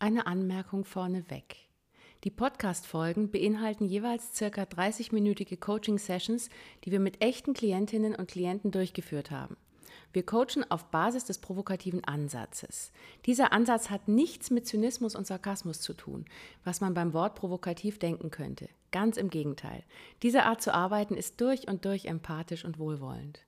Eine Anmerkung vorneweg. Die Podcast-Folgen beinhalten jeweils circa 30-minütige Coaching-Sessions, die wir mit echten Klientinnen und Klienten durchgeführt haben. Wir coachen auf Basis des provokativen Ansatzes. Dieser Ansatz hat nichts mit Zynismus und Sarkasmus zu tun, was man beim Wort provokativ denken könnte. Ganz im Gegenteil. Diese Art zu arbeiten ist durch und durch empathisch und wohlwollend.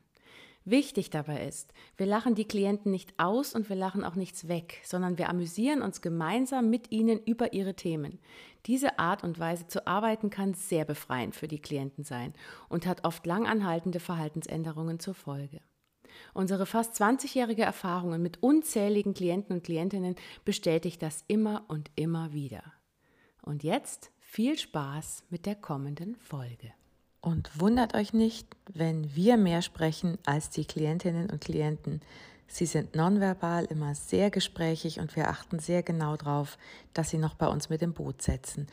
Wichtig dabei ist, wir lachen die Klienten nicht aus und wir lachen auch nichts weg, sondern wir amüsieren uns gemeinsam mit ihnen über ihre Themen. Diese Art und Weise zu arbeiten kann sehr befreiend für die Klienten sein und hat oft langanhaltende Verhaltensänderungen zur Folge. Unsere fast 20-jährige Erfahrungen mit unzähligen Klienten und Klientinnen bestätigt das immer und immer wieder. Und jetzt viel Spaß mit der kommenden Folge. Und wundert euch nicht, wenn wir mehr sprechen als die Klientinnen und Klienten. Sie sind nonverbal immer sehr gesprächig und wir achten sehr genau darauf, dass sie noch bei uns mit im Boot setzen.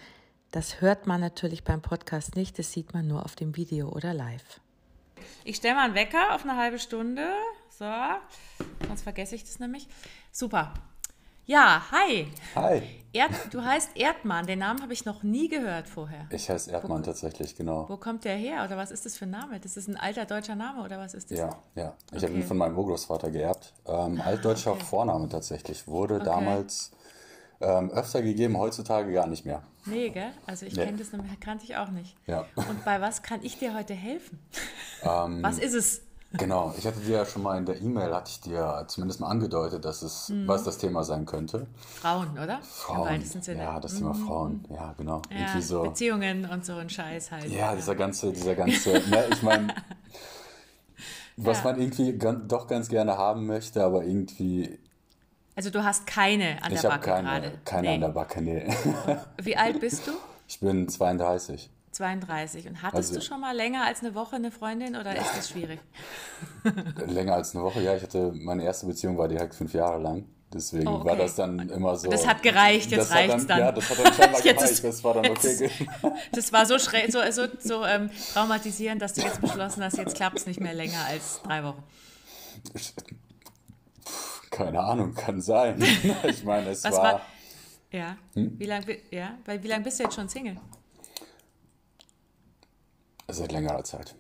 Das hört man natürlich beim Podcast nicht, das sieht man nur auf dem Video oder live. Ich stelle mal einen Wecker auf eine halbe Stunde. So, sonst vergesse ich das nämlich. Super. Ja, hi. Hi. Erd, du heißt Erdmann, den Namen habe ich noch nie gehört vorher. Ich heiße Erdmann wo, tatsächlich, genau. Wo kommt der her oder was ist das für ein Name? Das ist ein alter deutscher Name oder was ist das? Ja, ja. Ich okay. habe ihn von meinem Urgroßvater geerbt. Ähm, altdeutscher okay. Vorname tatsächlich. Wurde okay. damals ähm, öfter gegeben, heutzutage gar nicht mehr. Nee, gell? Also ich nee. kenne das, kannte ich auch nicht. Ja. Und bei was kann ich dir heute helfen? Ähm, was ist es? Genau, ich hatte dir ja schon mal in der E-Mail, hatte ich dir zumindest mal angedeutet, dass es, mhm. was das Thema sein könnte. Frauen, oder? Frauen, ja, das Thema mhm. Frauen, ja, genau. Ja, so, Beziehungen und so ein Scheiß halt. Ja, dieser ganze, dieser ganze, ne, ich meine, was ja. man irgendwie doch ganz gerne haben möchte, aber irgendwie... Also du hast keine an ich der Backe keine, gerade? keine nee. an der Backe, nee. Wie alt bist du? Ich bin 32. 32. Und hattest also, du schon mal länger als eine Woche eine Freundin oder ist das schwierig? länger als eine Woche, ja. Ich hatte, meine erste Beziehung war direkt fünf Jahre lang. Deswegen oh, okay. war das dann immer so. Das hat gereicht, jetzt reicht es dann. Ja, das hat dann scheinbar gereicht, das war dann okay. das war so schräg, so, so, so ähm, traumatisierend, dass du jetzt beschlossen hast, jetzt klappt es nicht mehr länger als drei Wochen. Keine Ahnung, kann sein. ich meine, es war, war. Ja. Hm? Wie lange ja? wie lang bist du jetzt schon Single? Seit längerer Zeit.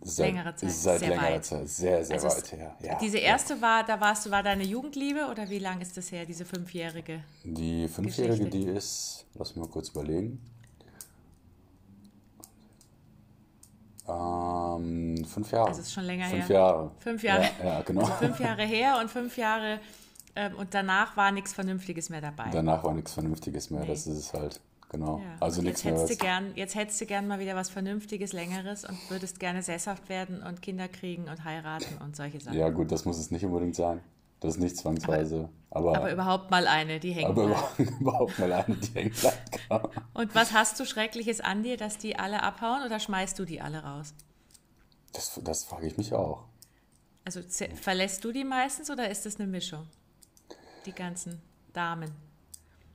Seit, längere Zeit. Seit sehr längerer weit. Zeit. Sehr, sehr also weit her. Ja, diese erste ja. war, da warst du, war deine Jugendliebe oder wie lange ist das her, diese fünfjährige? Die fünfjährige, Geschichte? die ist, lass mich mal kurz überlegen. Ähm, fünf Jahre. Also ist schon länger fünf her. Jahre. Fünf Jahre. Ja, ja genau. Also fünf Jahre her und fünf Jahre ähm, und danach war nichts Vernünftiges mehr dabei. Danach war nichts Vernünftiges mehr, nee. das ist es halt. Genau. Ja. Also nichts mehr. Hättest gern, jetzt hättest du gern mal wieder was Vernünftiges, Längeres und würdest gerne sesshaft werden und Kinder kriegen und heiraten und solche Sachen. Ja, gut, das muss es nicht unbedingt sein. Das ist nicht zwangsweise. Aber, aber, aber überhaupt mal eine, die hängt Aber bleibt. überhaupt mal eine, die hängt bleibt. Genau. Und was hast du Schreckliches an dir, dass die alle abhauen oder schmeißt du die alle raus? Das, das frage ich mich auch. Also verlässt du die meistens oder ist das eine Mischung? Die ganzen Damen.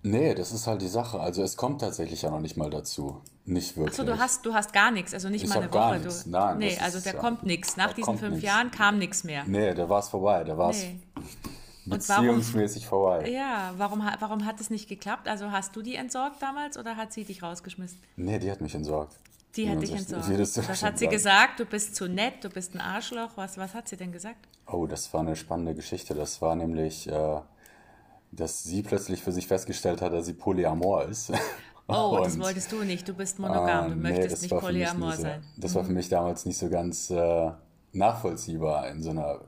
Nee, das ist halt die Sache. Also es kommt tatsächlich ja noch nicht mal dazu. Nicht wirklich. Achso, du hast, du hast gar nichts, also nicht ich mal eine gar Woche. Nichts. Du, Nein, nee, also da kommt nichts. Nach diesen fünf nix. Jahren kam nichts mehr. Nee, da war es vorbei. Da war es nee. beziehungsmäßig warum, vorbei. Ja, warum, warum hat es nicht geklappt? Also hast du die entsorgt damals oder hat sie dich rausgeschmissen? Nee, die hat mich entsorgt. Die hat dich entsorgt. Was hat sie gesagt? Du bist zu nett, du bist ein Arschloch. Was, was hat sie denn gesagt? Oh, das war eine spannende Geschichte. Das war nämlich... Äh, dass sie plötzlich für sich festgestellt hat, dass sie polyamor ist. Oh, und, das wolltest du nicht. Du bist monogam. Du ähm, möchtest nee, nicht polyamor nicht sein. das war für mhm. mich damals nicht so ganz äh, nachvollziehbar in so einer.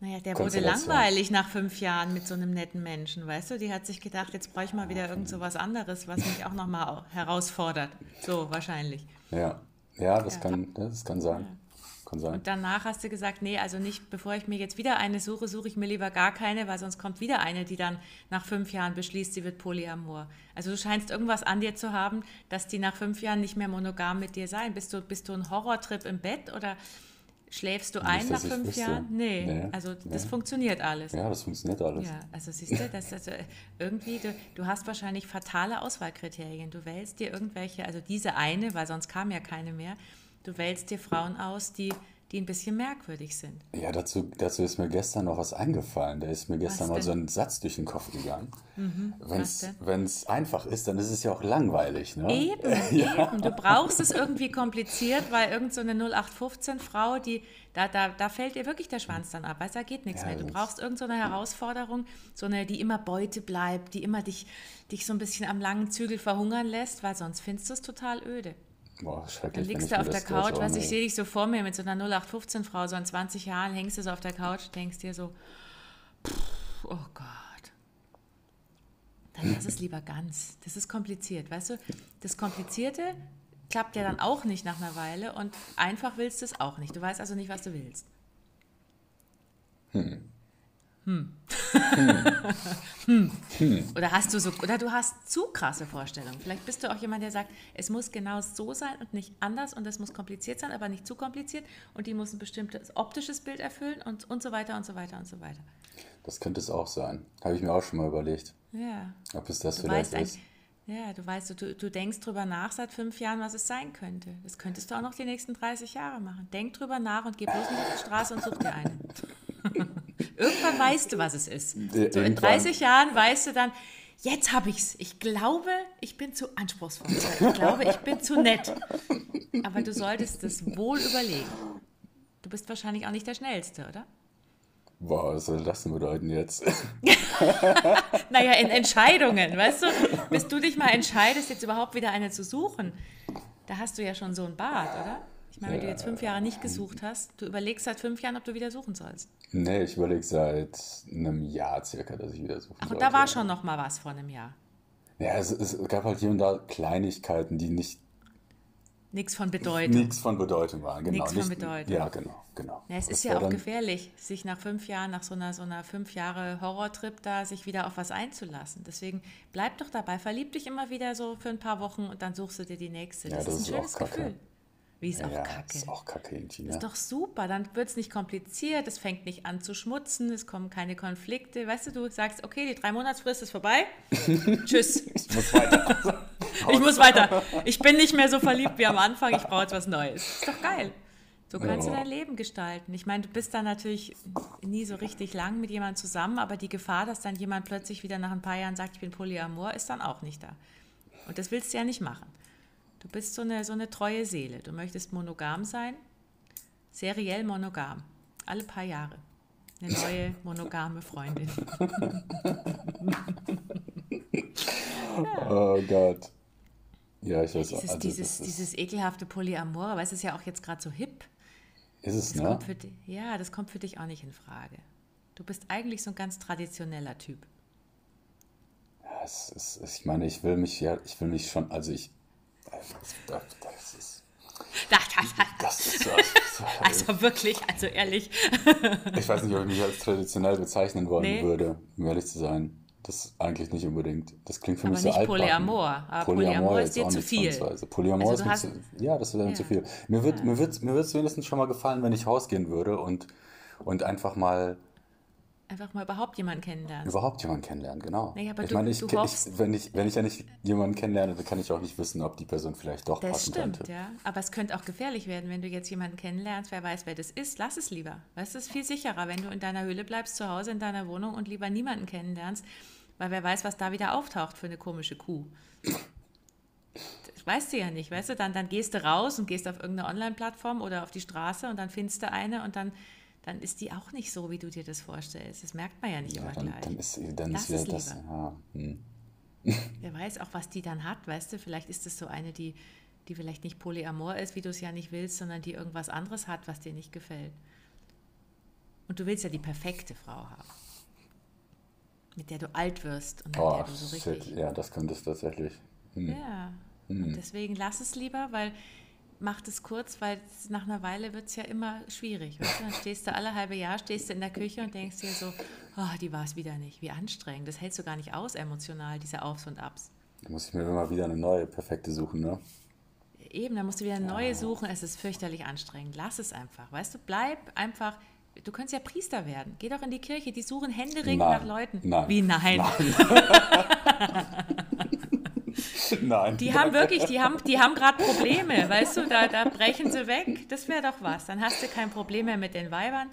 Naja, der wurde langweilig nach fünf Jahren mit so einem netten Menschen, weißt du? Die hat sich gedacht, jetzt brauche ich mal wieder irgend so was anderes, was mich auch nochmal herausfordert. So, wahrscheinlich. Ja, ja, das, ja. Kann, das kann sein. Ja. Kann sein. Und danach hast du gesagt, nee, also nicht, bevor ich mir jetzt wieder eine suche, suche ich mir lieber gar keine, weil sonst kommt wieder eine, die dann nach fünf Jahren beschließt, sie wird Polyamor. Also du scheinst irgendwas an dir zu haben, dass die nach fünf Jahren nicht mehr monogam mit dir sein. Bist du, bist du ein Horrortrip im Bett oder Schläfst du ein Nicht, nach dass ich fünf. Jahren? Nee, Nee, also das nee. funktioniert alles. Ja, das funktioniert alles. Ja, also siehst du, das, also irgendwie, du, du hast wahrscheinlich fatale Auswahlkriterien. Du wählst dir irgendwelche, also diese eine, weil sonst kam ja keine mehr, du wählst dir Frauen aus, die, die ein bisschen merkwürdig sind. Ja, dazu, dazu ist mir gestern noch was eingefallen. Da ist mir gestern mal denn? so ein Satz durch den Kopf gegangen. was Wenn es einfach ist, dann ist es ja auch langweilig. Ne? Eben, eben. Du brauchst es irgendwie kompliziert, weil irgend so eine 0815-Frau, die, da, da, da fällt ihr wirklich der Schwanz dann ab, weißt, da geht nichts Ja, mehr. Du brauchst irgend so eine Herausforderung, so eine, die immer Beute bleibt, die immer dich, dich so ein bisschen am langen Zügel verhungern lässt, weil sonst findest du es total öde. Boah, schrecklich. liegst du auf der Couch, weißt ich sehe dich so vor mir mit so einer 0815-Frau, so in 20 Jahren hängst du so auf der Couch, denkst dir so, pff, oh Gott. Dann lass es lieber ganz. Das ist kompliziert, weißt du? Das Komplizierte klappt ja dann auch nicht nach einer Weile und einfach willst du es auch nicht. Du weißt also nicht, was du willst. Hm. Hm. Oder hast du so, oder du hast zu krasse Vorstellungen. Vielleicht bist du auch jemand, der sagt, es muss genau so sein und nicht anders und es muss kompliziert sein, aber nicht zu kompliziert und die muss ein bestimmtes optisches Bild erfüllen und, und so weiter und so weiter und so weiter. Das könnte es auch sein. Habe ich mir auch schon mal überlegt, Ja. ob es das Du vielleicht ist. ja, du weißt, du, du denkst drüber nach seit fünf Jahren, was es sein könnte. Das könntest du auch noch die nächsten 30 Jahre machen. Denk drüber nach und geh bloß nicht auf die Straße und such dir eine. Irgendwann weißt du, was es ist. So in Irgendwann. 30 Jahren weißt du dann, jetzt habe ich's. Ich glaube, ich bin zu anspruchsvoll. Ich glaube, ich bin zu nett. Aber du solltest es wohl überlegen. Du bist wahrscheinlich auch nicht der Schnellste, oder? Boah, was soll das denn bedeuten jetzt? Naja, in Entscheidungen, weißt du? Bis du dich mal entscheidest, jetzt überhaupt wieder eine zu suchen, da hast du ja schon so ein Bad, oder? Meine, wenn du jetzt fünf Jahre nicht gesucht hast, du überlegst seit fünf Jahren, ob du wieder suchen sollst. nee, ich überlege seit einem Jahr circa, dass ich wieder suchen Ach, und sollte. da war schon noch mal was vor einem Jahr. Ja, es, es gab halt hier und da Kleinigkeiten, die nicht Nichts von Bedeutung. nichts von Bedeutung waren. Genau, Nichts von Bedeutung. Ja, genau, genau. Ja, es Das ist ja auch gefährlich, sich nach fünf Jahren, nach so einer, so einer fünf Jahre Horrortrip da, sich wieder auf was einzulassen. Deswegen bleib doch dabei, verlieb dich immer wieder so für ein paar Wochen und dann suchst du dir die nächste. Ja, Das, das ist ein ist schönes. Gefühl. Wie ist auch ja, kacke. ist auch kacke irgendwie, ne? Ist doch super, dann wird es nicht kompliziert, es fängt nicht an zu schmutzen, es kommen keine Konflikte. Weißt du, du sagst, okay, die drei Monatsfrist ist vorbei. Tschüss. Ich muss weiter. Ich muss weiter. Ich bin nicht mehr so verliebt wie am Anfang, ich brauche jetzt was Neues. Ist doch geil. So kannst du Ja. dein Leben gestalten. Ich meine, du bist dann natürlich nie so richtig lang mit jemandem zusammen, aber die Gefahr, dass dann jemand plötzlich wieder nach ein paar Jahren sagt, ich bin Polyamor, ist dann auch nicht da. Und das willst du ja nicht machen. Du bist so eine, so eine treue Seele. Du möchtest monogam sein, seriell monogam. Alle paar Jahre. Eine neue monogame Freundin. oh Gott. Ja, ich weiß Dieses, also, dieses, das ist, dieses ekelhafte Polyamor, aber es ist ja auch jetzt gerade so hip. ist es, Das ne? kommt für ja, das kommt für dich auch nicht in Frage. Du bist eigentlich so ein ganz traditioneller Typ. Ja, es ist, ich meine, ich will mich ja, ich will mich schon, also ich, das, das ist, das ist so, Also wirklich, also ehrlich. ich weiß nicht, ob ich mich als traditionell bezeichnen wollen Nee. würde, um ehrlich zu sein. Das eigentlich nicht unbedingt. Das klingt für Aber mich so altbacken. Polyamor. Aber Polyamor ist jetzt dir zu viel. Polyamor Also ist mir hast- zu, ja, das wäre mir Ja. zu viel. Mir wird, mir wird, mir wird's wenigstens schon mal gefallen, wenn ich rausgehen würde und, und einfach mal Einfach mal überhaupt jemanden kennenlernen. überhaupt jemanden kennenlernen, genau. Naja, aber ich du- meine, ich, du ich, wenn, ich, wenn ich ja nicht jemanden kennenlerne, dann kann ich auch nicht wissen, ob die Person vielleicht doch Das passen stimmt, könnte. ja. Aber es könnte auch gefährlich werden, wenn du jetzt jemanden kennenlernst, wer weiß, wer das ist. Lass es lieber. Weißt du, es ist viel sicherer, wenn du in deiner Höhle bleibst, zu Hause in deiner Wohnung und lieber niemanden kennenlernst, weil wer weiß, was da wieder auftaucht für eine komische Kuh. Das weißt du ja nicht, weißt du? Dann, dann gehst du raus und gehst auf irgendeine Online-Plattform oder auf die Straße und dann findest du eine und dann, dann ist die auch nicht so, wie du dir das vorstellst. Das merkt man ja nicht Ja, immer dann, gleich. dann ist, dann Lass ist das. Ja, hm. Wer weiß auch, was die dann hat, weißt du? Vielleicht ist es so eine, die, die vielleicht nicht polyamor ist, wie du es ja nicht willst, sondern die irgendwas anderes hat, was dir nicht gefällt. Und du willst ja die perfekte Frau haben. Mit der du alt wirst und mit Oh, der du so shit. richtig. Ja, das könnte es tatsächlich. Hm. Ja. Und deswegen lass es lieber, weil macht es kurz, weil nach einer Weile wird es ja immer schwierig. Weißt du? Dann stehst du alle halbe Jahr, stehst du in der Küche und denkst dir so, oh, die war es wieder nicht. Wie anstrengend. Das hältst du gar nicht aus emotional, diese Aufs und Abs. Da muss ich mir immer wieder eine neue perfekte suchen, ne? eben, dann musst du wieder neue suchen. Es ist fürchterlich anstrengend. Lass es einfach. Weißt du, bleib einfach. Du könntest ja Priester werden. Geh doch in die Kirche. Die suchen händeringend nach Leuten. Nein. Wie nein? Nein. Nein. Die haben wirklich, die haben, die haben gerade Probleme, weißt du, da, da brechen sie weg. Das wäre doch was. Dann hast du kein Problem mehr mit den Weibern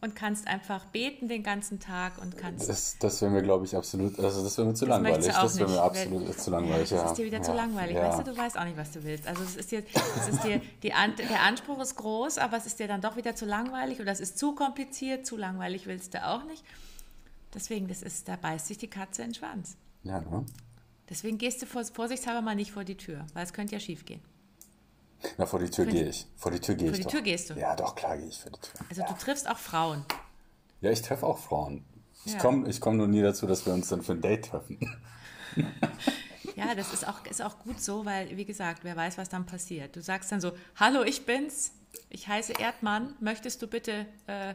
und kannst einfach beten den ganzen Tag und kannst. Das, das wäre mir, glaube ich, absolut, also das wäre mir zu Das langweilig. Das wäre mir absolut Weil- zu langweilig, ja. Das ist dir wieder zu Ja, langweilig, ja. weißt du, du weißt auch nicht, was du willst. Also es ist dir, es ist dir die der Anspruch ist groß, aber es ist dir dann doch wieder zu langweilig oder es ist zu kompliziert, zu langweilig willst du auch nicht. Deswegen, das ist, da beißt sich die Katze in den Schwanz. Ja, ne? Deswegen gehst du vor, vorsichtshalber mal nicht vor die Tür, weil es könnte ja schief gehen. Na, vor die Tür Vor- gehe ich. Vor die Tür gehe Vor ich die doch. Tür gehst du? Ja, doch, klar gehe ich vor die Tür. Also du triffst auch Frauen. Ja, ich treffe auch Frauen. Ich Ja. komme ich komm nur nie dazu, dass wir uns dann für ein Date treffen. Ja, das ist auch, ist auch gut so, weil, wie gesagt, wer weiß, was dann passiert. Du sagst dann so, hallo, ich bin's, ich heiße Erdmann, möchtest du bitte, äh,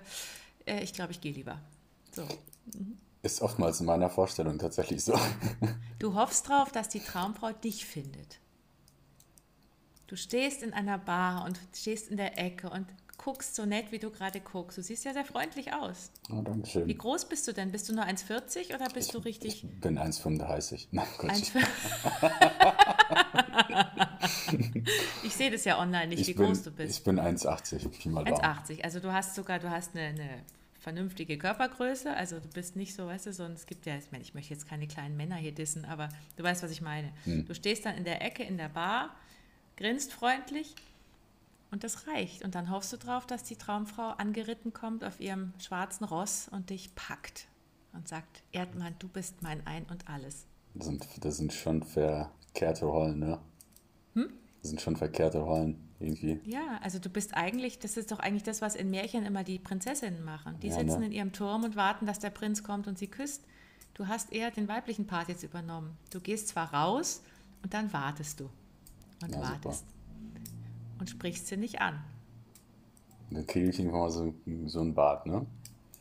äh, ich glaube, ich gehe lieber. So. Ist oftmals in meiner Vorstellung tatsächlich so. Du hoffst drauf, dass die Traumfrau dich findet. Du stehst in einer Bar und stehst in der Ecke und guckst so nett, wie du gerade guckst. Du siehst ja sehr freundlich aus. Oh, Wie Dankeschön. groß bist du denn? Bist du nur 1,40 oder bist du richtig Ich bin 1,35. Nein, Gott, ich, 1,40? ich sehe das ja online nicht, wie ich bin, groß du bist. Ich bin 1,80. Pi mal Daumen. 1,80. Also du hast sogar, du hast eine, eine vernünftige Körpergröße. Also du bist nicht so, weißt du, so, es gibt ja, ich möchte jetzt keine kleinen Männer hier dissen, aber du weißt, was ich meine. Hm. Du stehst dann in der Ecke in der Bar, grinst freundlich und das reicht. Und dann hoffst du drauf, dass die Traumfrau angeritten kommt auf ihrem schwarzen Ross und dich packt und sagt, Erdmann, du bist mein Ein und Alles. Das sind, das sind schon verkehrte Rollen, ne? Hm? Das sind schon verkehrte Rollen, irgendwie. Ja, also du bist eigentlich, das ist doch eigentlich das, was in Märchen immer die Prinzessinnen machen. Die Ja, sitzen ne? in ihrem Turm und warten, dass der Prinz kommt und sie küsst. Du hast eher den weiblichen Part jetzt übernommen. Du gehst zwar raus und dann wartest du. Und Ja, super. wartest. Und sprichst sie nicht an. Dann kriege ich irgendwann mal so, so ein Bart, ne?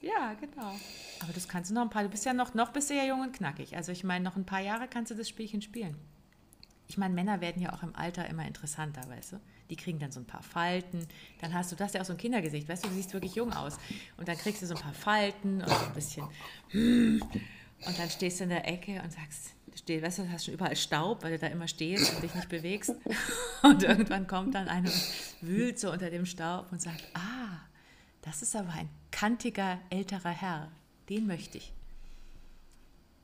Ja, genau. Aber das kannst du noch ein paar, du bist ja noch, noch bist du ja jung und knackig. Also ich meine, noch ein paar Jahre kannst du das Spielchen spielen. Ich meine, Männer werden ja auch im Alter immer interessanter, weißt du? Die kriegen dann so ein paar Falten. Dann hast du, hast ja auch so ein Kindergesicht, weißt du, du siehst wirklich jung aus. Und dann kriegst du so ein paar Falten und so ein bisschen. Und dann stehst du in der Ecke und sagst, steh, weißt du, du hast schon überall Staub, weil du da immer stehst und dich nicht bewegst. Und irgendwann kommt dann einer und wühlt so unter dem Staub und sagt, ah, das ist aber ein kantiger älterer Herr. Den möchte ich.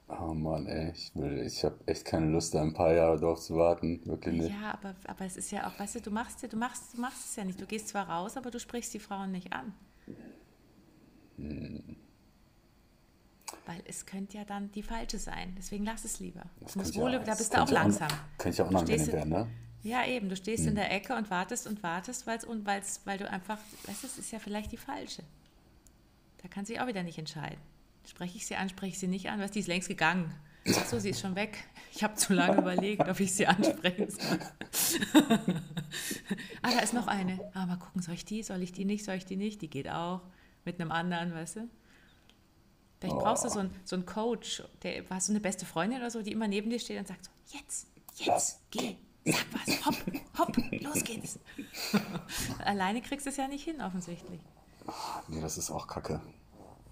Oh Mann, ey, ich, will- ich habe echt keine Lust, da ein paar Jahre drauf zu warten. Wirklich nicht. Ja, aber, aber es ist ja auch, weißt du, du machst, du, machst, du machst es ja nicht. Du gehst zwar raus, aber du sprichst die Frauen nicht an. Weil es könnte ja dann die falsche sein. Deswegen lass es lieber. Es muss wohl, ja- da das bist du auch langsam. Könnte ja Du unangenehm werden, ne? Ja, eben. Du stehst in der Ecke und wartest und wartest, weil's, und weil's, weil du einfach, weißt du, es ist ja vielleicht die falsche. Da kann sie auch wieder nicht entscheiden. Spreche ich sie an, spreche ich sie nicht an? Was, die ist längst gegangen. Ach so, sie ist schon weg. Ich habe zu lange überlegt, ob ich sie ansprechen soll. ah, da ist noch eine. Ah, mal gucken, soll ich die? Soll ich die nicht? Soll ich die nicht? Die geht auch. Mit einem anderen, weißt du? Vielleicht brauchst du so einen, so einen Coach, der, hast du eine beste Freundin oder so, die immer neben dir steht und sagt so, jetzt, jetzt, geh, sag was, hopp, hopp, los geht's. Alleine kriegst du es ja nicht hin, offensichtlich. Nee, das ist auch kacke.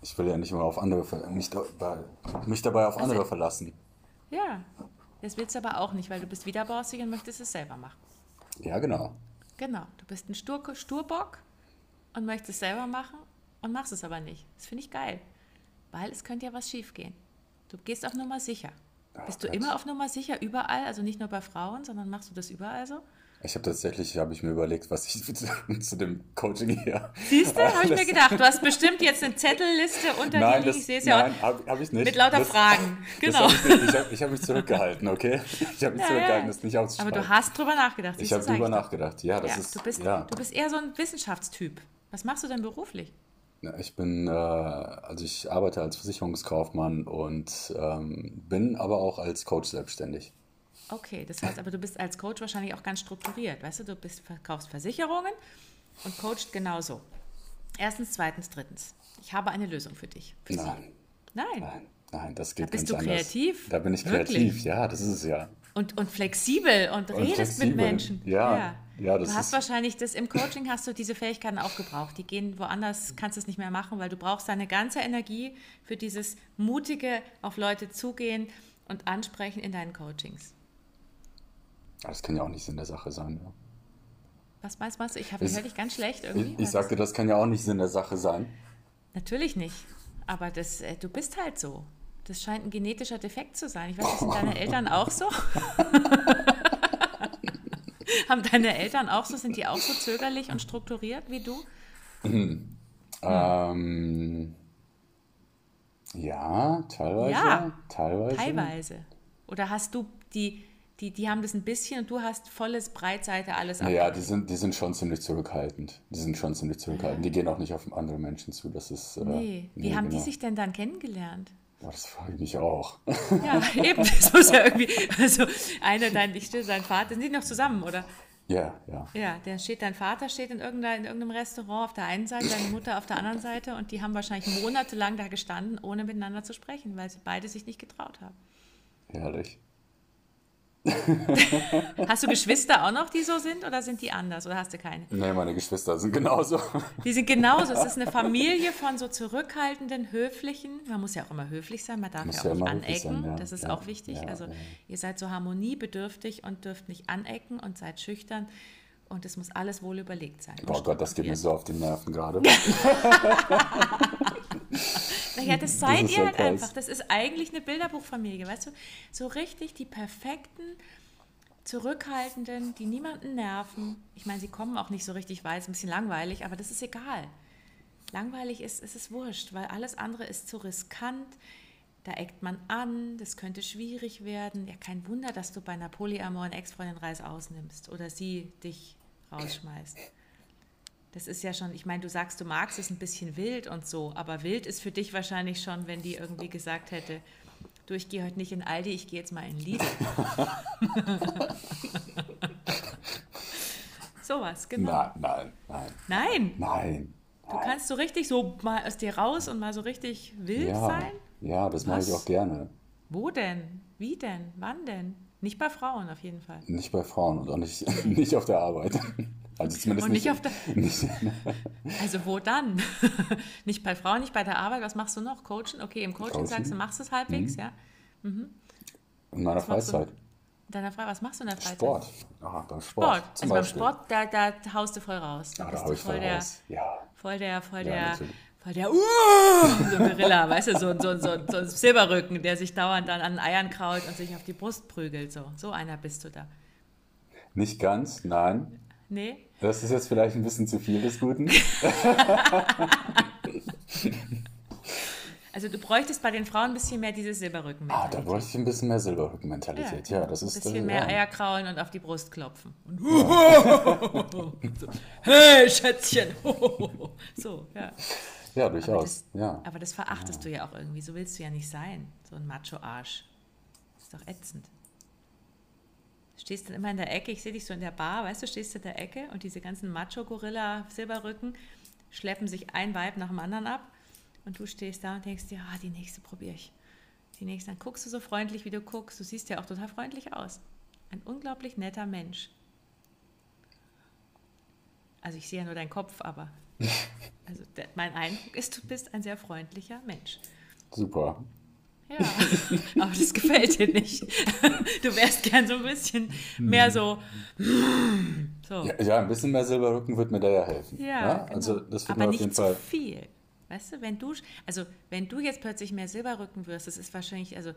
Ich will ja nicht mal auf andere, mich, dabei, mich dabei auf andere verlassen. Ja, das willst du aber auch nicht, weil du bist wieder bossig und möchtest es selber machen. Ja, genau. Genau, du bist ein Stur Sturbock und möchtest es selber machen und machst es aber nicht. Das finde ich geil, weil es könnte ja was schiefgehen. Du gehst auf Nummer sicher. Bist du Gott. immer auf Nummer sicher, überall, also nicht nur bei Frauen, sondern machst du das überall so? Ich habe tatsächlich, habe ich mir überlegt, was ich zu, zu dem Coaching hier. Siehst du, habe ich mir gedacht. Du hast bestimmt jetzt eine Zettelliste unter Nein, dir liegen. das, Ich sehe es ja nein, habe hab ich nicht. mit lauter das, Fragen. Genau. Hab ich ich habe hab mich zurückgehalten, okay? Ich habe mich Ja, zurückgehalten, ja. das nicht Aber auszuschreiben. du hast drüber nachgedacht. ich habe drüber nachgedacht. Ja, das Ja, ist. du, bist, du bist eher so ein Wissenschaftstyp. Was machst du denn beruflich? Ich bin, äh, also ich arbeite als Versicherungskaufmann und ähm, bin aber auch als Coach selbstständig. Okay, das heißt aber, du bist als Coach wahrscheinlich auch ganz strukturiert. Weißt du, du bist, verkaufst Versicherungen und coachst genauso. Erstens, zweitens, drittens. Ich habe eine Lösung für dich. Für. Nein, Nein. nein. nein, das geht da bist ganz du anders. kreativ? Da bin ich Wirklich? kreativ, ja, das ist es ja. Und, und flexibel und, redest flexibel, mit Menschen. ja. Ja, das du hast ist- wahrscheinlich das im Coaching hast du diese Fähigkeiten aufgebraucht. Die gehen woanders, kannst du es nicht mehr machen, weil du brauchst deine ganze Energie für dieses mutige auf Leute zugehen und ansprechen in deinen Coachings. Das kann ja auch nicht Sinn der Sache sein. Ja. Was meinst meinst du? Ich habe höre dich ganz schlecht irgendwie. Ich, ich sagte, das kann ja auch nicht Sinn der Sache sein. Natürlich nicht. Aber das, äh, du bist halt so. Das scheint ein genetischer Defekt zu sein. Ich weiß nicht, sind deine Eltern auch so? Haben deine Eltern auch so? Sind die auch so zögerlich und strukturiert wie du? Ähm, ja, teilweise. Ja, teilweise. Teilweise. Oder hast du die, die, die haben das ein bisschen und du hast volles Breitseite alles Naja, ab. die sind, die sind schon ziemlich zurückhaltend. Die sind schon ziemlich zurückhaltend. Die gehen auch nicht auf andere Menschen zu. Das ist. Äh, Nee. Wie haben die genau. sich denn dann kennengelernt? Boah, das frage ich mich auch. Ja, eben. Das muss ja irgendwie. Also, einer, dein, ich stehe, sein Vater, sind die noch zusammen, oder? Ja, ja. Ja, der steht, dein Vater steht in, irgendeiner, in irgendeinem Restaurant auf der einen Seite, deine Mutter auf der anderen Seite und die haben wahrscheinlich monatelang da gestanden, ohne miteinander zu sprechen, weil sie beide sich nicht getraut haben. Herrlich. Hast du Geschwister auch noch, die so sind oder sind die anders oder hast du keine? Nee, meine Geschwister sind genauso. Die sind genauso. Es ist eine Familie von so zurückhaltenden, höflichen. Man muss ja auch immer höflich sein, man darf Muss ja ja auch nicht immer höflich anecken. sein, ja. Das ist Ja, auch wichtig. ja, also ja. ihr seid so harmoniebedürftig und dürft nicht anecken und seid schüchtern. Und es muss alles wohl überlegt sein. Oh Gott, das geht mir so auf die Nerven gerade. Naja, das seid ist ihr halt krass. einfach. Das ist eigentlich eine Bilderbuchfamilie, weißt du? So richtig die perfekten, zurückhaltenden, die niemanden nerven. Ich meine, sie kommen auch nicht so richtig weit, ist ein bisschen langweilig, aber das ist egal. Langweilig ist, ist es wurscht, weil alles andere ist zu riskant. Da eckt man an, das könnte schwierig werden. Ja, kein Wunder, dass du bei einer polyamoren Ex-Freundin Reis ausnimmst oder sie dich rausschmeißt. Das ist ja schon, ich meine, du sagst, du magst es ein bisschen wild und so, aber wild ist für dich wahrscheinlich schon, wenn die irgendwie gesagt hätte, du, ich gehe heute nicht in Aldi, ich gehe jetzt mal in Lidl. Sowas, genau. Nein, nein, nein, Nein, nein. du kannst so richtig so mal aus dir raus und mal so richtig wild Ja, sein. ja, das mache ich auch gerne. Wo denn? Wie denn? Wann denn? Nicht bei Frauen auf jeden Fall. Nicht bei Frauen und auch nicht, nicht auf der Arbeit. Also zumindest Und nicht auf der- nicht, Also wo dann? nicht bei Frauen, nicht bei der Arbeit. Was machst du noch? Coachen? Okay, im Coaching Coachen. sagst du, machst du es halbwegs, ja? in meiner du? Freizeit. In deiner Frage, was machst du in der Freizeit? Sport. Ah, beim Sport. Sport. Also beim Beispiel. Sport, da, da haust du voll raus. Da Ja, bist da hau du voll der, raus. Ja. voll der, voll Ja, der, natürlich. voll der, uh, so ein Gorilla, weißt du, so, so, so, so ein Silberrücken, der sich dauernd dann an Eiern kraut und sich auf die Brust prügelt. So, so einer bist du da. Nicht ganz, nein. Nee? Das ist jetzt vielleicht ein bisschen zu viel des Guten. Also du bräuchtest bei den Frauen ein bisschen mehr diese Silberrücken. Ah, da bräuchte ich ein bisschen mehr Silberrücken-Mentalität. Ja, das Ein ist. bisschen äh, mehr ja. Eier kraulen und auf die Brust klopfen. Und so, hey, Schätzchen. so, ja. Ja, Aber durchaus. das, ja. aber das verachtest du ja auch irgendwie. So willst du ja nicht sein. So ein Macho-Arsch. Ist doch ätzend. Du stehst dann immer in der Ecke, ich sehe dich so in der Bar, weißt du, stehst in der Ecke und diese ganzen Macho-Gorilla-Silberrücken schleppen sich ein Weib nach dem anderen ab und du stehst da und denkst dir, ah, die nächste probiere ich. Die nächste, dann guckst du so freundlich, wie du guckst. Du siehst ja auch total freundlich aus. Ein unglaublich netter Mensch. Also ich sehe ja nur deinen Kopf, aber also mein Eindruck ist, du bist ein sehr freundlicher Mensch. Super. Ja, aber das gefällt dir nicht. Du wärst gern so ein bisschen mehr so. so. Ja, ja, ein bisschen mehr Silberrücken wird mir da ja helfen. Ja, genau. Also das wird aber mir auf jeden Fall. viel. Weißt du, wenn du, also wenn du jetzt plötzlich mehr Silberrücken wirst, das ist wahrscheinlich, also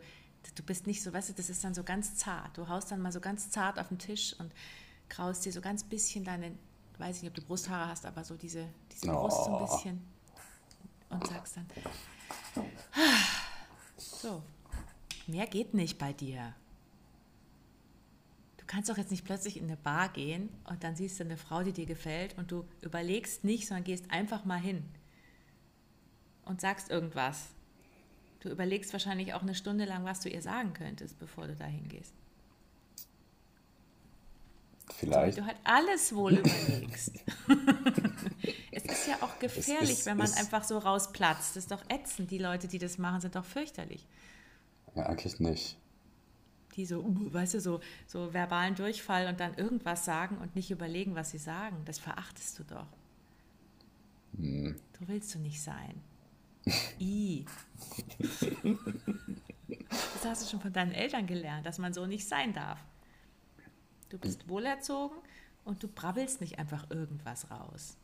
du bist nicht so, weißt du, das ist dann so ganz zart. Du haust dann mal so ganz zart auf den Tisch und kraust dir so ganz bisschen deine, weiß ich nicht, ob du Brusthaare hast, aber so diese, diese Brust so ein Oh. bisschen und sagst dann, "Ah, so, mehr geht nicht bei dir. Du kannst doch jetzt nicht plötzlich in eine Bar gehen und dann siehst du eine Frau, die dir gefällt und du überlegst nicht, sondern gehst einfach mal hin und sagst irgendwas. Du überlegst wahrscheinlich auch eine Stunde lang, was du ihr sagen könntest, bevor du da hingehst. Vielleicht. Du halt alles wohl überlegst. es ist ja auch gefährlich, ist, wenn man einfach so rausplatzt. Das ist doch ätzend. Die Leute, die das machen, sind doch fürchterlich. Ja, eigentlich nicht. Die so, uh, weißt du, so, so verbalen Durchfall und dann irgendwas sagen und nicht überlegen, was sie sagen. Das verachtest du doch. Hm. So willst du nicht sein. I. Das hast du schon von deinen Eltern gelernt, dass man so nicht sein darf. Du bist wohlerzogen und du brabbelst nicht einfach irgendwas raus,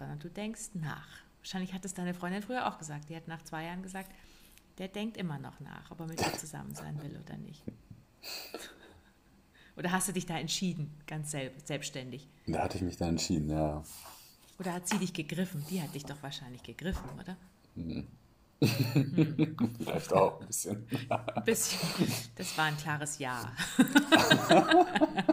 sondern du denkst nach. Wahrscheinlich hat es deine Freundin früher auch gesagt. Die hat nach zwei Jahren gesagt, der denkt immer noch nach, ob er mit dir zusammen sein will oder nicht. Oder hast du dich da entschieden, ganz selbstständig? Da hatte ich mich da entschieden, ja. Oder hat sie dich gegriffen? Die hat dich doch wahrscheinlich gegriffen, oder? Hm. Hm. Vielleicht auch ein bisschen. Ein bisschen. Das war ein klares Ja.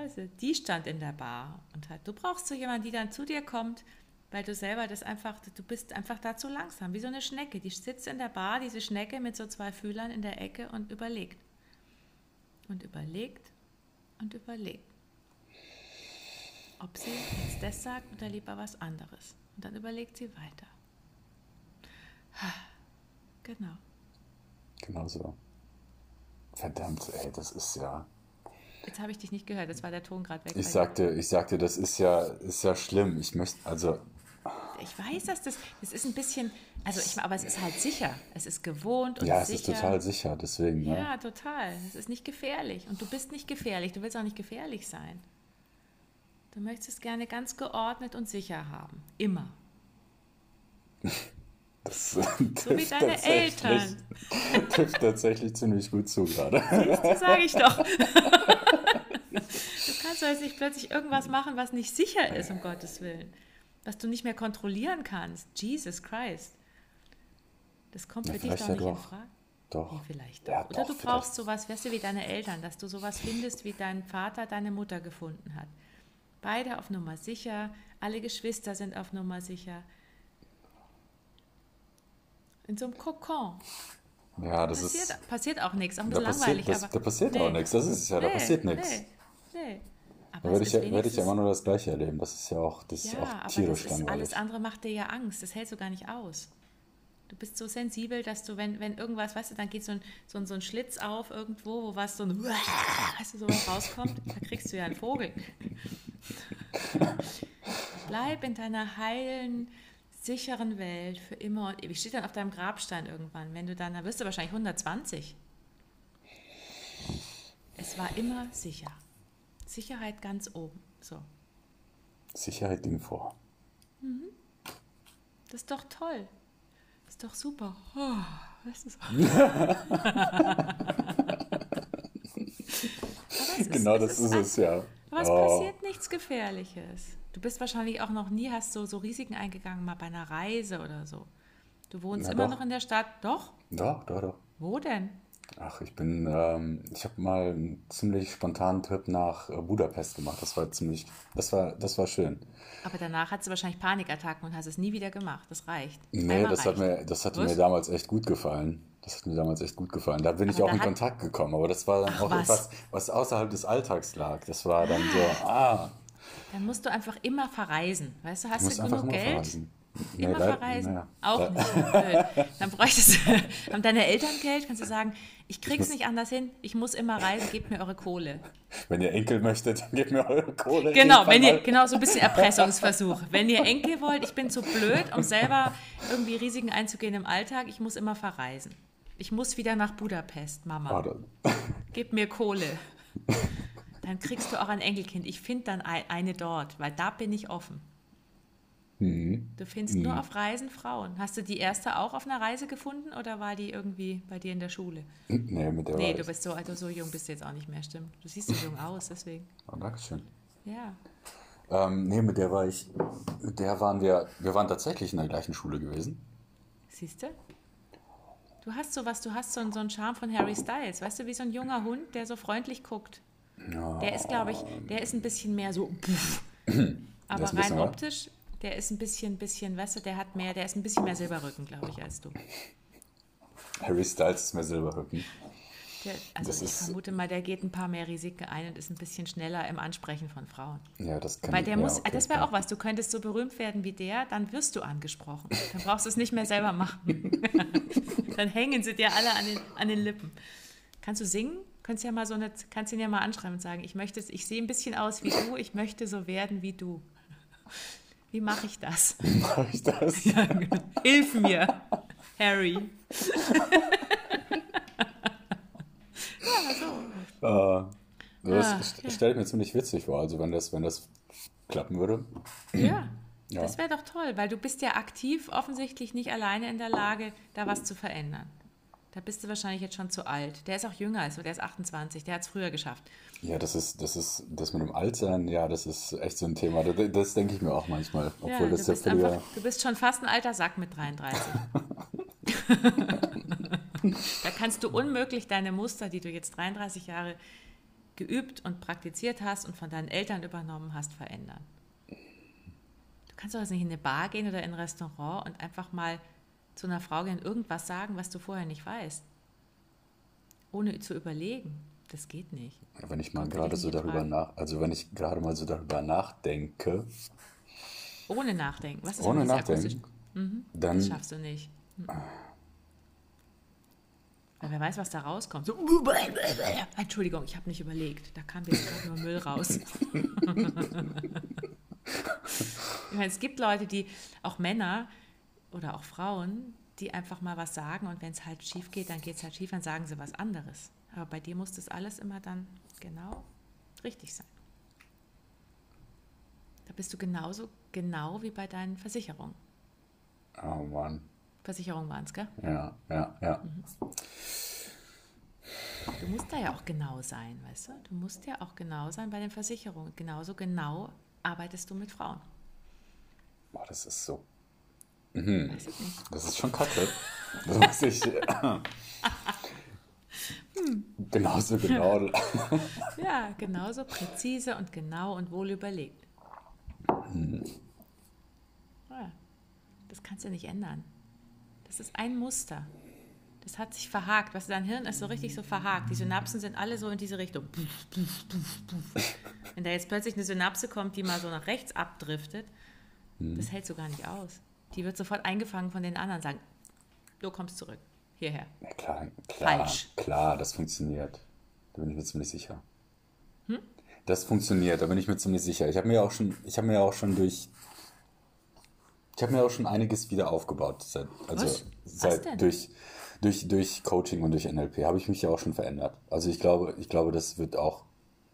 Also, die stand in der Bar und hat, du brauchst so jemanden, die dann zu dir kommt, weil du selber das einfach, du bist einfach da zu langsam, wie so eine Schnecke. Die sitzt in der Bar, diese Schnecke mit so zwei Fühlern in der Ecke und überlegt. Und überlegt und überlegt. Ob sie jetzt das sagt oder lieber was anderes. Und dann überlegt sie weiter. Genau. Genau so. Verdammt, ey, das ist ja. Jetzt habe ich dich nicht gehört, das war der Ton gerade weg. Ich sagte, ich sagte, das ist ja, ist ja schlimm. Ich möchte, also ich weiß, dass das, das ist ein bisschen, also ich, aber es ist halt sicher. Es ist gewohnt und ja, sicher. Ja, es ist total sicher, deswegen. Ja, ja, total. Es ist nicht gefährlich. Und du bist nicht gefährlich. Du willst auch nicht gefährlich sein. Du möchtest es gerne ganz geordnet und sicher haben. Immer. Das so wie deine Eltern. Trifft tatsächlich ziemlich gut zu gerade. Das sage ich doch. Du kannst doch jetzt nicht plötzlich irgendwas machen, was nicht sicher ist, um Gottes Willen was du nicht mehr kontrollieren kannst. Jesus Christ. Das kommt ja, für dich doch nicht ja in Frage. Doch. Ja, vielleicht doch. Ja, Oder doch, du brauchst sowas, weißt du, wie deine Eltern, dass du sowas findest, wie dein Vater deine Mutter gefunden hat. Beide auf Nummer sicher, alle Geschwister sind auf Nummer sicher. In so einem Kokon. Ja, das passiert, ist. Passiert auch nichts, auch ein bisschen langweilig. Das, aber, da passiert nee. auch nichts, das ist es ja, da passiert nichts. Nee, nee. Aber da werde ich, ja, werd ich ja immer nur das Gleiche erleben. Das ist ja auch, das ja, ist auch tierisch aber ist, Alles andere macht dir ja Angst. Das hältst du gar nicht aus. Du bist so sensibel, dass du, wenn, wenn irgendwas, weißt du, dann geht so ein, so, ein, so ein Schlitz auf irgendwo, wo was so ein, weißt du, so rauskommt, da kriegst du ja einen Vogel. Bleib in deiner heilen, sicheren Welt für immer und ewig. Steht dann auf deinem Grabstein irgendwann. Wenn du dann, dann wirst du wahrscheinlich 120. Es war immer sicher. Sicherheit ganz oben. So. Sicherheit ging vor. Mhm. Das ist doch toll. Das ist doch super. Oh, das ist genau das ist, es, ja. Aber es oh. passiert nichts Gefährliches. Du bist wahrscheinlich auch noch nie, hast so, so Risiken eingegangen, mal bei einer Reise oder so. Du wohnst Na immer doch. noch in der Stadt. Doch? Doch, doch, doch. Wo denn? Ach, ich bin, ähm, ich habe mal einen ziemlich spontanen Trip nach äh, Budapest gemacht. Das war ziemlich, das war, das war schön. Aber danach hat du wahrscheinlich Panikattacken und hast es nie wieder gemacht. Das reicht. Nee, Einmal das reicht. hat mir, das hat mir damals echt gut gefallen. Das hat mir damals echt gut gefallen. Da bin aber ich auch in Kontakt gekommen, aber das war dann Ach, auch was? etwas, was außerhalb des Alltags lag. Das war dann so, ah. Dann musst du einfach immer verreisen. Weißt du, hast du genug Geld? Verreisen. Immer nee, verreisen? Nee. Auch nicht. Blöd. Dann bräuchtest du, haben deine Eltern Geld? Kannst du sagen, ich krieg's nicht anders hin, ich muss immer reisen, gebt mir eure Kohle. Wenn ihr Enkel möchtet, gebt mir eure Kohle. Genau, wenn ihr, genau, so ein bisschen Erpressungsversuch. Wenn ihr Enkel wollt, ich bin zu blöd, um selber irgendwie Risiken einzugehen im Alltag, ich muss immer verreisen. Ich muss wieder nach Budapest, Mama. Oh, Gib mir Kohle. Dann kriegst du auch ein Enkelkind. Ich finde dann eine dort, weil da bin ich offen. Mhm. Du findest mhm. nur auf Reisen Frauen. Hast du die erste auch auf einer Reise gefunden oder war die irgendwie bei dir in der Schule? Nee, mit der Nee, du bist so, also so jung bist du jetzt auch nicht mehr, stimmt. Du siehst so jung aus, deswegen. Oh, Dankeschön. Ja. Ähm, nee, mit der war ich, mit der waren wir, wir waren tatsächlich in der gleichen Schule gewesen. Siehst du? Du hast so was, du hast so, so einen Charme von Harry Styles, weißt du, wie so ein junger Hund, der so freundlich guckt. Ja. Der ist, glaube ich, der ist ein bisschen mehr so, aber rein optisch der ist ein bisschen, bisschen, weißt du, der hat mehr, der ist ein bisschen mehr Silberrücken, glaube ich, als du. Harry Styles ist mehr Silberrücken. Der, also das ich vermute mal, der geht ein paar mehr Risiken ein und ist ein bisschen schneller im Ansprechen von Frauen. Ja, das kann Weil der ja, muss, okay, das wäre auch was. Du könntest so berühmt werden wie der, dann wirst du angesprochen. Dann brauchst du es nicht mehr selber machen. dann hängen sie dir alle an den, an den Lippen. Kannst du singen? Kannst ja mal so eine, kannst ihn ja mal anschreiben und sagen, ich möchte, ich sehe ein bisschen aus wie du, ich möchte so werden wie du. Wie mache ich das? Wie mache ich das? Ja, genau. Hilf mir, Harry. ja, so. Äh, das ah, stelle ich mir ziemlich witzig vor, also wenn das, wenn das klappen würde. Ja, ja. das wäre doch toll, weil du bist ja aktiv offensichtlich nicht alleine in der Lage, da was zu verändern. Da bist du wahrscheinlich jetzt schon zu alt. Der ist auch jünger als du, der ist 28, der hat es früher geschafft. Ja, das ist, das ist, das mit dem Altsein, ja, das ist echt so ein Thema. Das, das denke ich mir auch manchmal. Obwohl ja, das du, bist einfach, du bist schon fast ein alter Sack mit 33. da kannst du unmöglich deine Muster, die du jetzt 33 Jahre geübt und praktiziert hast und von deinen Eltern übernommen hast, verändern. Du kannst doch jetzt nicht in eine Bar gehen oder in ein Restaurant und einfach mal zu einer Frau gehen, irgendwas sagen, was du vorher nicht weißt. Ohne zu überlegen. Das geht nicht. Wenn ich mal gerade so darüber nach, also wenn ich gerade mal so darüber nachdenke. Ohne nachdenken. Was ist ohne nachdenken. Mhm. Dann, das schaffst du nicht. Mhm. Weil wer weiß, was da rauskommt. So, Entschuldigung, ich habe nicht überlegt. Da kam jetzt gerade nur Müll raus. ich meine, es gibt Leute, die, auch Männer, oder auch Frauen, die einfach mal was sagen und wenn es halt schief geht, dann geht es halt schief, dann sagen sie was anderes. Aber bei dir muss das alles immer dann genau richtig sein. Da bist du genauso genau wie bei deinen Versicherungen. Oh Mann. Versicherungen waren es, gell? Ja, ja, ja. Mhm. Du musst da ja auch genau sein, weißt du? Du musst ja auch genau sein bei den Versicherungen. Genauso genau arbeitest du mit Frauen. Boah, das ist so Mhm. Das ist schon kacke. Das muss ich. genauso genau. ja, genauso präzise und genau und wohl überlegt. Mhm. Ja, das kannst du nicht ändern. Das ist ein Muster. Das hat sich verhakt. Was dein Hirn ist so richtig so verhakt. Die Synapsen sind alle so in diese Richtung. Wenn da jetzt plötzlich eine Synapse kommt, die mal so nach rechts abdriftet, mhm. das hältst du gar nicht aus. Die wird sofort eingefangen von den anderen, sagen, du kommst zurück, hierher. Ja, klar, klar, Falsch. klar, das funktioniert. Da bin ich mir ziemlich sicher. Hm? Das funktioniert, da bin ich mir ziemlich sicher. Ich habe mir auch schon, ich habe mir auch schon durch, ich habe mir auch schon einiges wieder aufgebaut. Seit, also Was? seit Was durch, durch, durch Coaching und durch NLP habe ich mich ja auch schon verändert. Also ich glaube, ich glaube, das wird auch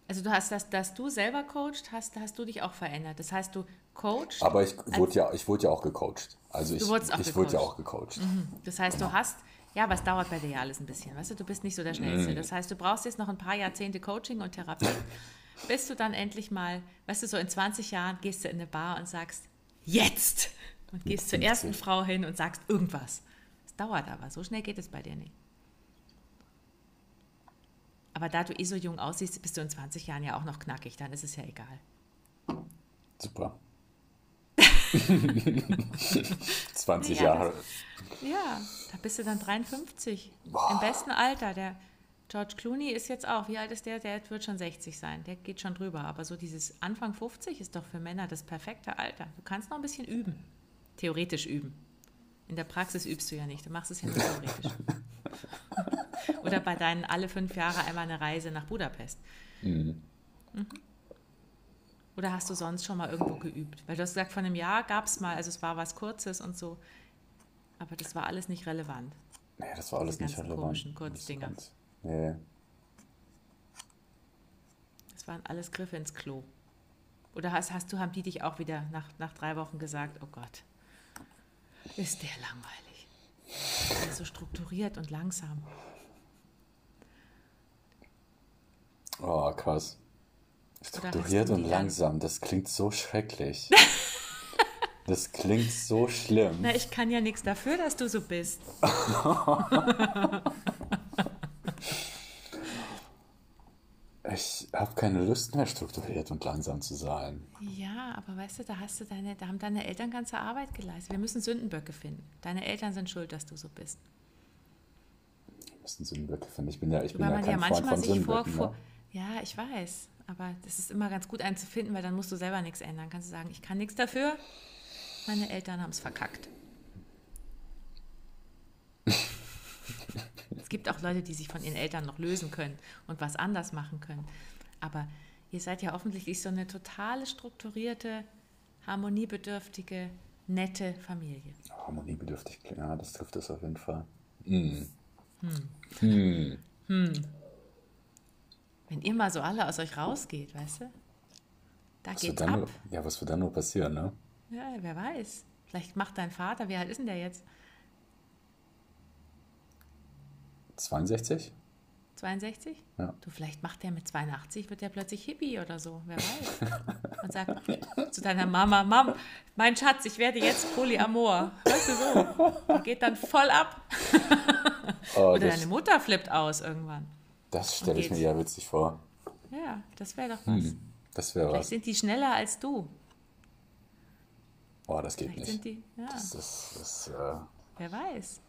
also du hast das, dass du selber coacht, hast, hast du dich auch verändert. Das heißt, du coachst. Aber ich wurde ja, ich wurde ja auch gecoacht. Also ich, ich wurde ja auch gecoacht. Mhm. Das heißt, genau. du hast, ja, aber es dauert bei dir ja alles ein bisschen, weißt du, du bist nicht so der Schnellste. Mhm. Das heißt, du brauchst jetzt noch ein paar Jahrzehnte Coaching und Therapie, bis du dann endlich mal, weißt du, so in 20 Jahren gehst du in eine Bar und sagst, jetzt! Und gehst zur ersten Frau hin und sagst irgendwas. Es dauert aber, so schnell geht es bei dir nicht. Aber da du eh so jung aussiehst, bist du in 20 Jahren ja auch noch knackig, dann ist es ja egal. Super. 20 naja, Jahre. Das, ja, da bist du dann 53. Boah. Im besten Alter. Der George Clooney ist jetzt auch, wie alt ist der? Der wird schon 60 sein. Der geht schon drüber. Aber so dieses Anfang 50 ist doch für Männer das perfekte Alter. Du kannst noch ein bisschen üben. Theoretisch üben. In der Praxis übst du ja nicht. Du machst es ja nur theoretisch. Oder bei deinen alle fünf Jahre einmal eine Reise nach Budapest. Mhm. Mhm. Oder hast du sonst schon mal irgendwo geübt? Weil du hast gesagt, vor einem Jahr gab es mal, also es war was Kurzes und so, aber das war alles nicht relevant. Nee, das war alles nicht relevant. komischen Kurzdinger. Nee. Das waren alles Griffe ins Klo. Oder hast, hast du, haben die dich auch wieder nach, nach drei Wochen gesagt, oh Gott, ist der langweilig. Der ist so strukturiert und langsam. Oh, krass. Strukturiert und langsam, das klingt so schrecklich. das klingt so schlimm. Na, ich kann ja nichts dafür, dass du so bist. ich habe keine Lust mehr, strukturiert und langsam zu sein. Ja, aber weißt du, da hast du deine, da haben deine Eltern ganze Arbeit geleistet. Wir müssen Sündenböcke finden. Deine Eltern sind schuld, dass du so bist. Das sind Sündenböcke, finde ich. Bin ja, ich bin Weil ja man kein ja manchmal Freund von sich Sündenböcken. vor, Ne? Ja, ich weiß. Aber das ist immer ganz gut, einen zu finden, weil dann musst du selber nichts ändern. Kannst du sagen, ich kann nichts dafür. Meine Eltern haben es verkackt. es gibt auch Leute, die sich von ihren Eltern noch lösen können und was anders machen können. Aber ihr seid ja offensichtlich so eine totale strukturierte, harmoniebedürftige, nette Familie. Harmoniebedürftig, ja, das trifft es auf jeden Fall. Mm. Wenn ihr mal so alle aus euch rausgeht, weißt du? Da Was geht's dann ab. nur, ja, was wird dann nur passieren, ne? Ja, wer weiß. Vielleicht macht dein Vater, wie alt ist denn der jetzt? 62? 62? Ja. Du, vielleicht macht der mit 82, wird der plötzlich Hippie oder so, wer weiß. Und sagt zu deiner Mama, Mom, mein Schatz, ich werde jetzt Polyamor. Weißt du so? Der geht dann voll ab. Oh, Oder deine Mutter flippt aus irgendwann. Das stelle ich mir ja witzig vor. Ja, das wäre doch was. Hm, das wäre Vielleicht was. sind die schneller als du. Oh, das geht Vielleicht nicht. sind die, ja, Das, das, das, äh, wer weiß.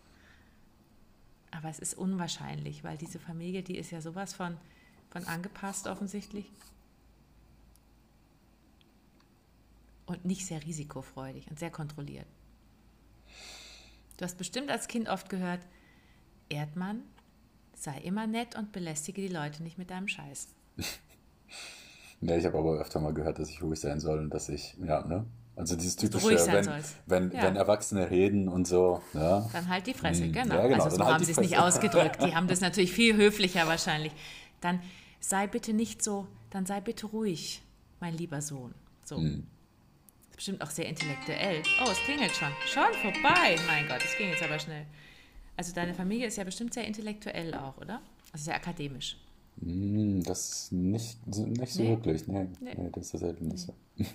Aber es ist unwahrscheinlich, weil diese Familie, die ist ja sowas von, von angepasst offensichtlich. Und nicht sehr risikofreudig und sehr kontrolliert. Du hast bestimmt als Kind oft gehört, Erdmann, sei immer nett und belästige die Leute nicht mit deinem Scheiß. ja, ich habe aber öfter mal gehört, dass ich ruhig sein soll und dass ich, ja, ne? Also dieses typische, wenn, wenn, Ja. wenn Erwachsene reden und so, ja. Dann halt die Fresse, Hm, genau. ja, genau, Also so halt haben sie es nicht ausgedrückt. Die haben das natürlich viel höflicher wahrscheinlich. Dann sei bitte nicht so, dann sei bitte ruhig, mein lieber Sohn. So. Hm. Das ist bestimmt auch sehr intellektuell. Oh, es klingelt schon. Schon vorbei. Mein Gott, es ging jetzt aber schnell. Also deine Familie ist ja bestimmt sehr intellektuell auch, oder? Also sehr akademisch. Hm, Das ist nicht, so- nicht so Nee? wirklich, nee. Nee. nee. das ist selten nicht so.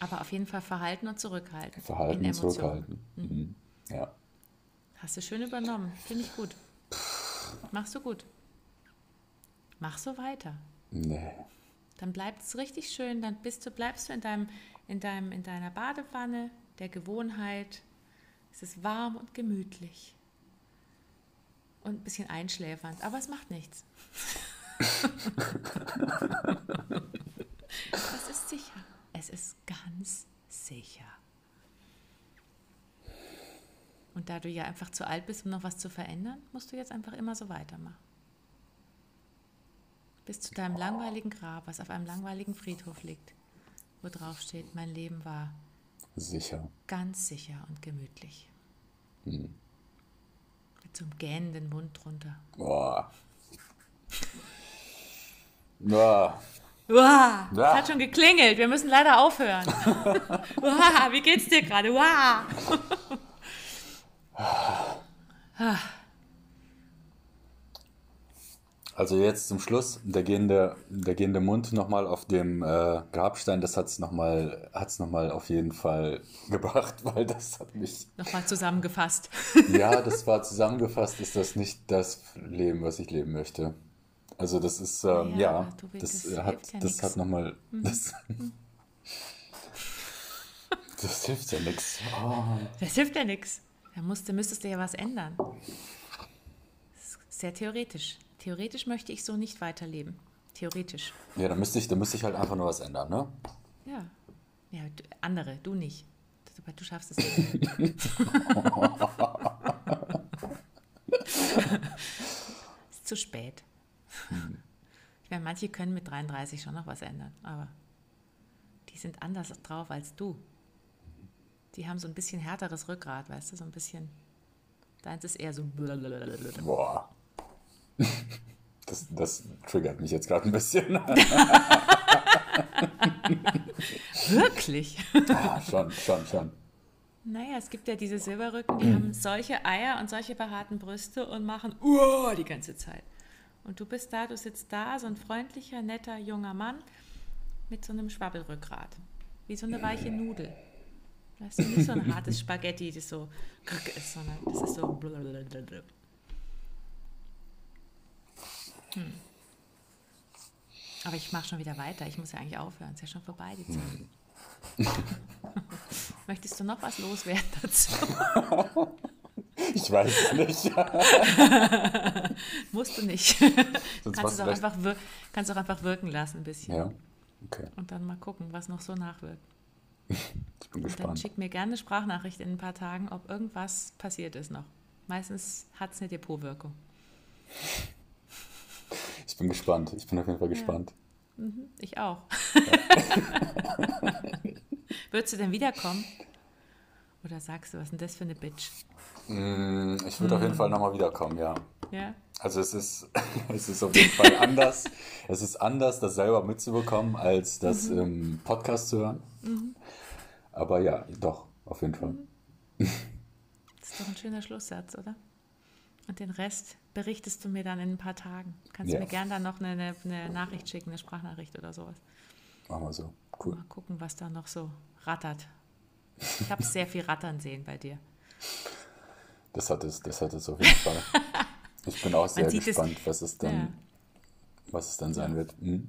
Aber auf jeden Fall verhalten und zurückhalten. Verhalten und zurückhalten. Mhm. Ja. Hast du schön übernommen. Finde ich gut. Machst du gut. Mach so weiter. Nee. Dann bleibt es richtig schön, dann bist du, bleibst du in, deinem, in, deinem, in deiner Badewanne der Gewohnheit. Es ist warm und gemütlich. Und ein bisschen einschläfernd, aber es macht nichts. das ist sicher. Es ist ganz sicher. Und da du ja einfach zu alt bist, um noch was zu verändern, musst du jetzt einfach immer so weitermachen. Bis zu deinem langweiligen Grab, was auf einem langweiligen Friedhof liegt, wo drauf steht, mein Leben war Sicher. ganz sicher und gemütlich. Hm. Einem gähnenden Mund drunter. Boah. Boah. Uah, es hat schon geklingelt, wir müssen leider aufhören. Uah, wie geht's dir gerade? Uah. Also jetzt zum Schluss, der gehende, der gehende Mund nochmal auf dem äh, Grabstein, das hat es nochmal hat's noch mal auf jeden Fall gebracht, weil das hat mich, Nochmal zusammengefasst. ja, das war zusammengefasst, ist das nicht das Leben, was ich leben möchte. Also das ist, ähm, Ja, ja, das, das äh, hat, ja das nix. hat nochmal, das, das hilft ja nichts. Das hilft ja nichts. Da musst, da müsstest du ja was ändern. Das ist sehr theoretisch. Theoretisch möchte ich so nicht weiterleben. Theoretisch. Ja, da müsste ich, da müsste ich halt einfach nur was ändern, ne? Ja. Ja, du, andere, du nicht. Du, du schaffst es nicht. ist zu spät. Ich meine, manche können mit 33 schon noch was ändern, aber die sind anders drauf als du. Die haben so ein bisschen härteres Rückgrat, weißt du, so ein bisschen. Deins ist eher so. Boah. Das, das triggert mich jetzt gerade ein bisschen. Wirklich? Ja, schon, schon, schon. Naja, es gibt ja diese Silberrücken, die haben solche Eier und solche behaarten Brüste und machen Uah die ganze Zeit. Und du bist da, du sitzt da, so ein freundlicher, netter, junger Mann mit so einem Schwabbelrückgrat. Wie so eine weiche Nudel. Weißt du, nicht so ein hartes Spaghetti, das so ist, sondern das ist so. blablabla. Hm. Aber ich mache schon wieder weiter. Ich muss ja eigentlich aufhören. Es ist ja schon vorbei, die Zeit. Möchtest du noch was loswerden dazu? Ich weiß es nicht. Musst du nicht. Sonst kannst, du auch einfach kannst auch einfach wirken lassen ein bisschen. Ja, okay. Und dann mal gucken, was noch so nachwirkt. Ich bin gespannt. dann schick mir gerne eine Sprachnachricht in ein paar Tagen, ob irgendwas passiert ist noch. Meistens hat es eine Depotwirkung. Ich bin gespannt. Ich bin auf jeden Fall gespannt. Ja. Mhm, ich auch. Würdest du denn wiederkommen? Oder sagst du, was ist denn das für eine Bitch? Mm, ich würde mm. auf jeden Fall nochmal wiederkommen, ja. Ja. Also es ist, es ist auf jeden Fall anders. es ist anders, das selber mitzubekommen, als das mhm. im Podcast zu hören. Mhm. Aber ja, doch, auf jeden Fall. Mhm. Das ist doch ein schöner Schlusssatz, oder? Und den Rest berichtest du mir dann in ein paar Tagen. Kannst ja. mir gerne dann noch eine, eine, Nachricht schicken, eine Sprachnachricht oder sowas. Machen wir so. Cool. Mal gucken, was da noch so rattert. Ich habe sehr viel rattern sehen bei dir. Das hat es, das hat es auf jeden Fall. Ich bin auch sehr gespannt, es, was es dann, ja. was es dann sein ja. wird. Hm?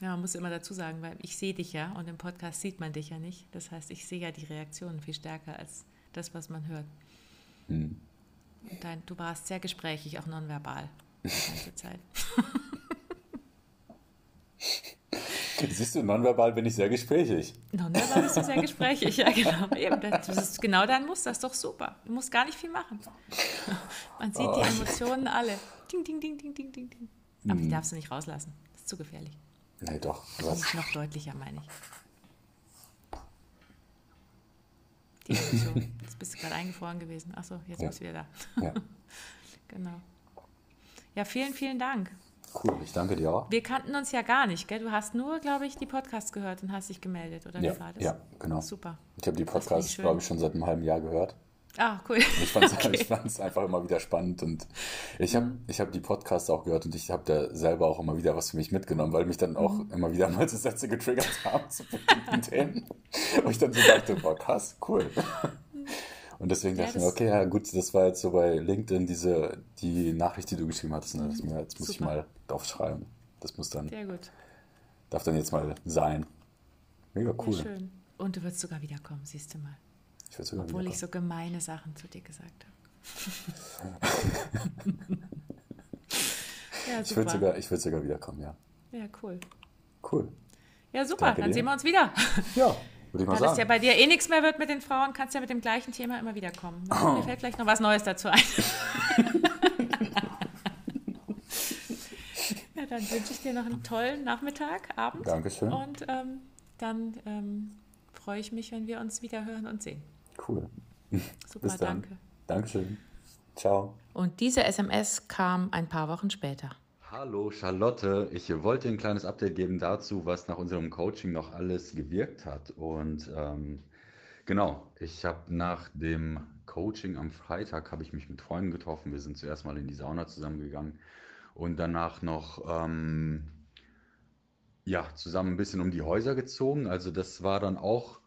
Ja, man muss immer dazu sagen, weil ich sehe dich ja und im Podcast sieht man dich ja nicht. Das heißt, ich sehe ja die Reaktionen viel stärker als das, was man hört. Hm. Dein, du warst sehr gesprächig, auch nonverbal, die ganze Zeit. Siehst du, nonverbal bin ich sehr gesprächig. Nonverbal bist du sehr gesprächig, ja genau. Eben, das ist genau dein Muster, das ist doch super. Du musst gar nicht viel machen. Man sieht oh. die Emotionen alle. Ding, ding, ding, ding, ding, ding, ding. Aber hm. die darfst du nicht rauslassen. Das ist zu gefährlich. Nee, doch. Was? Noch deutlicher, meine ich. Die Emotion. Jetzt bist du gerade eingefroren gewesen. Achso, jetzt ja. bist du wieder da. Ja. genau. Ja, vielen, vielen Dank. Cool, ich danke dir auch. Wir kannten uns ja gar nicht, gell? Du hast nur, glaube ich, die Podcasts gehört und hast dich gemeldet, oder ja, wie war das? Ja, genau. Super. Ich habe die Podcasts, glaube ich, schon seit einem halben Jahr gehört. Ah, cool. Ich fand es okay. einfach immer wieder spannend und ich habe mhm. hab die Podcasts auch gehört und ich habe da selber auch immer wieder was für mich mitgenommen, weil mich dann auch mhm. immer wieder mal so Sätze getriggert haben zu bestimmten Themen. Und ich dann so dachte, boah, krass, cool. Und deswegen ja, dachte ich mir, okay, ja gut, das war jetzt so bei LinkedIn diese, die Nachricht, die du geschrieben hattest. Ne? Jetzt muss Super. ich mal drauf schreiben. Das muss dann. Sehr gut. Darf dann jetzt mal sein. Mega cool. Ja, schön. Und du wirst sogar wiederkommen, siehst du mal. Ich sogar Obwohl ich so gemeine Sachen zu dir gesagt habe. ja, ich würde sogar, würd sogar wiederkommen, ja. Ja, cool. Cool. Ja, super. Danke dann dir. sehen wir uns wieder. Ja. Würde ich mal da sagen. das ja bei dir eh nichts mehr wird mit den Frauen, kannst du ja mit dem gleichen Thema immer wieder kommen. Oh. Mir fällt vielleicht noch was Neues dazu ein. ja, dann wünsche ich dir noch einen tollen Nachmittag, Abend. Dankeschön. Und ähm, dann ähm, freue ich mich, wenn wir uns wieder hören und sehen. Cool. Super, Bis dann. danke. Dankeschön. Ciao. Und diese SMS kam ein paar Wochen später. Hallo Charlotte, ich wollte ein kleines Update geben dazu, was nach unserem Coaching noch alles gewirkt hat. Und ähm, genau, ich habe nach dem Coaching am Freitag habe ich mich mit Freunden getroffen. Wir sind zuerst mal in die Sauna zusammengegangen und danach noch ähm, ja zusammen ein bisschen um die Häuser gezogen. Also das war dann auch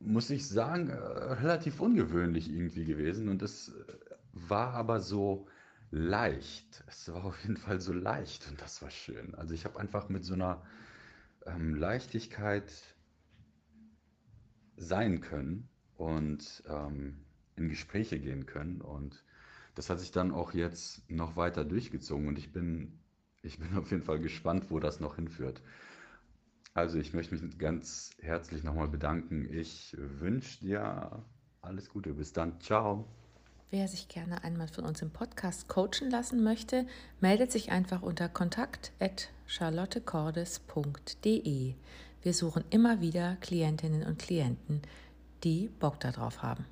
muss ich sagen, äh, relativ ungewöhnlich irgendwie gewesen. Und es war aber so leicht. Es war auf jeden Fall so leicht und das war schön. Also ich habe einfach mit so einer ähm, Leichtigkeit sein können und ähm, in Gespräche gehen können und das hat sich dann auch jetzt noch weiter durchgezogen und ich bin, ich bin auf jeden Fall gespannt, wo das noch hinführt. Also ich möchte mich ganz herzlich nochmal bedanken. Ich wünsche dir alles Gute. Bis dann. Ciao. Wer sich gerne einmal von uns im Podcast coachen lassen möchte, meldet sich einfach unter kontakt@charlottecordes.de. Wir suchen immer wieder Klientinnen und Klienten, die Bock darauf haben.